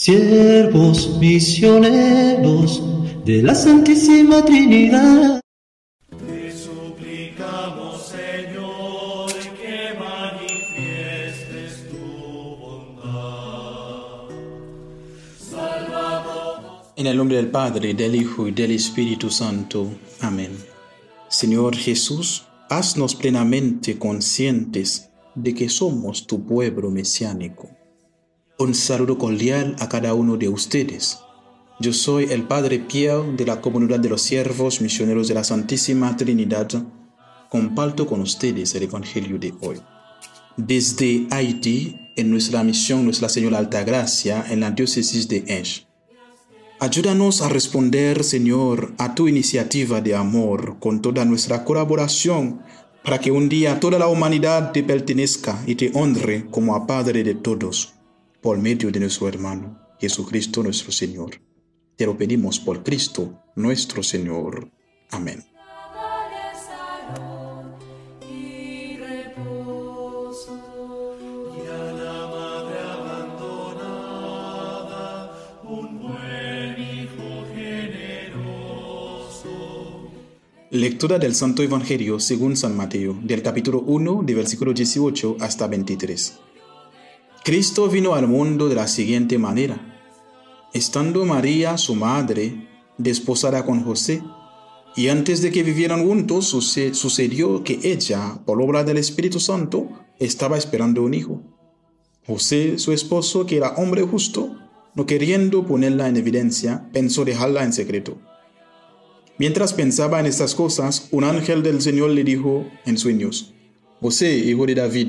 siervos misioneros de la Santísima Trinidad. Te suplicamos, Señor, que manifiestes tu bondad. En el nombre del Padre, del Hijo y del Espíritu Santo. Amén. Señor Jesús, haznos plenamente conscientes de que somos tu pueblo mesiánico. Un saludo cordial a cada uno de ustedes. Yo soy el Padre Pierre de la Comunidad de los Siervos Misioneros de la Santísima Trinidad. Comparto con ustedes el Evangelio de hoy. Desde Haití, en nuestra misión Nuestra Señora Altagracia, en la diócesis de Enche. Ayúdanos a responder, Señor, a tu iniciativa de amor con toda nuestra colaboración para que un día toda la humanidad te pertenezca y te honre como a Padre de todos, por medio de nuestro hermano Jesucristo nuestro Señor. Te lo pedimos por Cristo nuestro Señor. Amén. Lectura del Santo Evangelio según San Mateo, del capítulo 1, de versículo 18 hasta 23. Cristo vino al mundo de la siguiente manera. Estando María, su madre, desposada con José, y antes de que vivieran juntos, suce- sucedió que ella, por obra del Espíritu Santo, estaba esperando un hijo. José, su esposo, que era hombre justo, no queriendo ponerla en evidencia, pensó dejarla en secreto. Mientras pensaba en estas cosas, un ángel del Señor le dijo en sueños, José, hijo de David,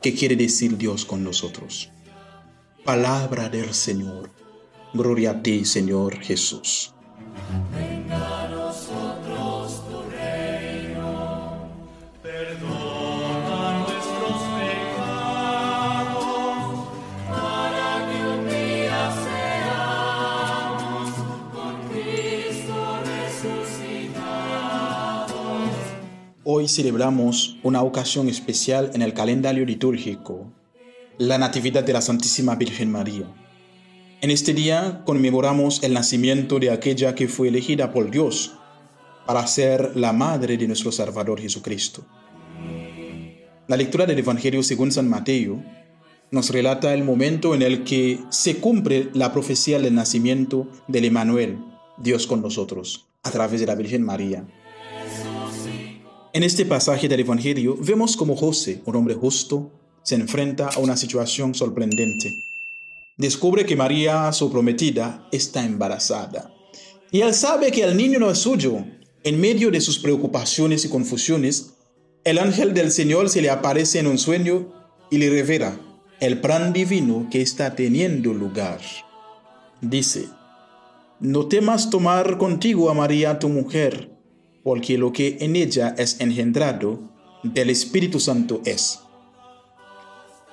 que quiere decir Dios con nosotros. Palabra del Señor. Gloria a ti, Señor Jesús. Hoy celebramos una ocasión especial en el calendario litúrgico, la Natividad de la Santísima Virgen María. En este día conmemoramos el nacimiento de aquella que fue elegida por Dios para ser la madre de nuestro Salvador Jesucristo. La lectura del Evangelio según San Mateo nos relata el momento en el que se cumple la profecía del nacimiento del Emmanuel, Dios con nosotros, a través de la Virgen María. En este pasaje del Evangelio vemos como José, un hombre justo, se enfrenta a una situación sorprendente. Descubre que María, su prometida, está embarazada. Y él sabe que el niño no es suyo. En medio de sus preocupaciones y confusiones, el ángel del Señor se le aparece en un sueño y le revela el plan divino que está teniendo lugar. Dice, no temas tomar contigo a María tu mujer, porque lo que en ella es engendrado del Espíritu Santo es.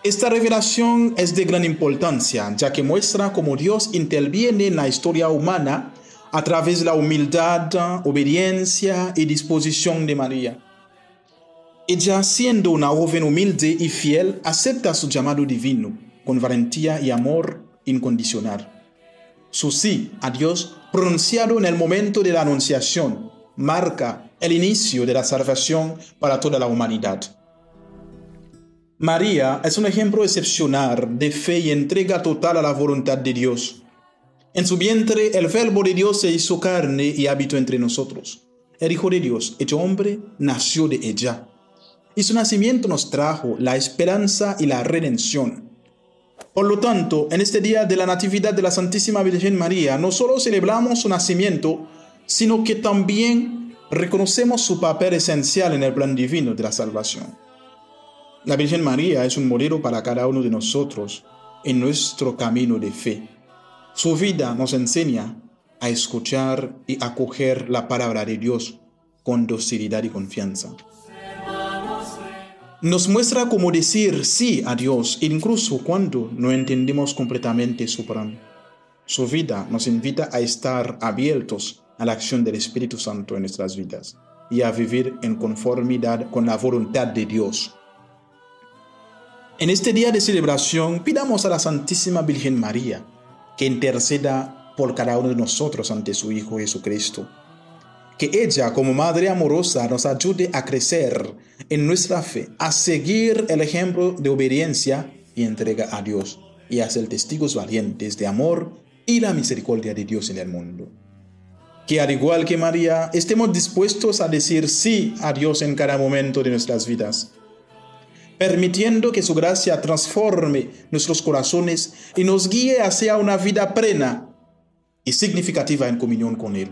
Esta revelación es de gran importancia, ya que muestra cómo Dios interviene en la historia humana a través de la humildad, obediencia y disposición de María. Ella, siendo una joven humilde y fiel, acepta su llamado divino con valentía y amor incondicional. Su sí a Dios, pronunciado en el momento de la anunciación, marca el inicio de la salvación para toda la humanidad. María es un ejemplo excepcional de fe y entrega total a la voluntad de Dios. En su vientre el verbo de Dios se hizo carne y habitó entre nosotros. El Hijo de Dios, hecho hombre, nació de ella. Y su nacimiento nos trajo la esperanza y la redención. Por lo tanto, en este día de la Natividad de la Santísima Virgen María, no solo celebramos su nacimiento, sino que también reconocemos su papel esencial en el plan divino de la salvación. La Virgen María es un modelo para cada uno de nosotros en nuestro camino de fe. Su vida nos enseña a escuchar y acoger la palabra de Dios con docilidad y confianza. Nos muestra cómo decir sí a Dios, incluso cuando no entendemos completamente su plan. Su vida nos invita a estar abiertos a la acción del Espíritu Santo en nuestras vidas y a vivir en conformidad con la voluntad de Dios. En este día de celebración pidamos a la Santísima Virgen María que interceda por cada uno de nosotros ante su Hijo Jesucristo. Que ella, como Madre amorosa, nos ayude a crecer en nuestra fe, a seguir el ejemplo de obediencia y entrega a Dios y a ser testigos valientes de amor y la misericordia de Dios en el mundo. Que al igual que María, estemos dispuestos a decir sí a Dios en cada momento de nuestras vidas permitiendo que su gracia transforme nuestros corazones y nos guíe hacia una vida plena y significativa en comunión con Él.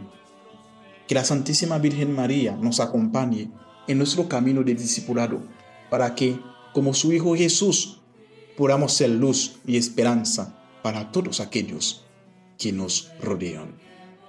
Que la Santísima Virgen María nos acompañe en nuestro camino de discipulado para que, como su Hijo Jesús, podamos ser luz y esperanza para todos aquellos que nos rodean.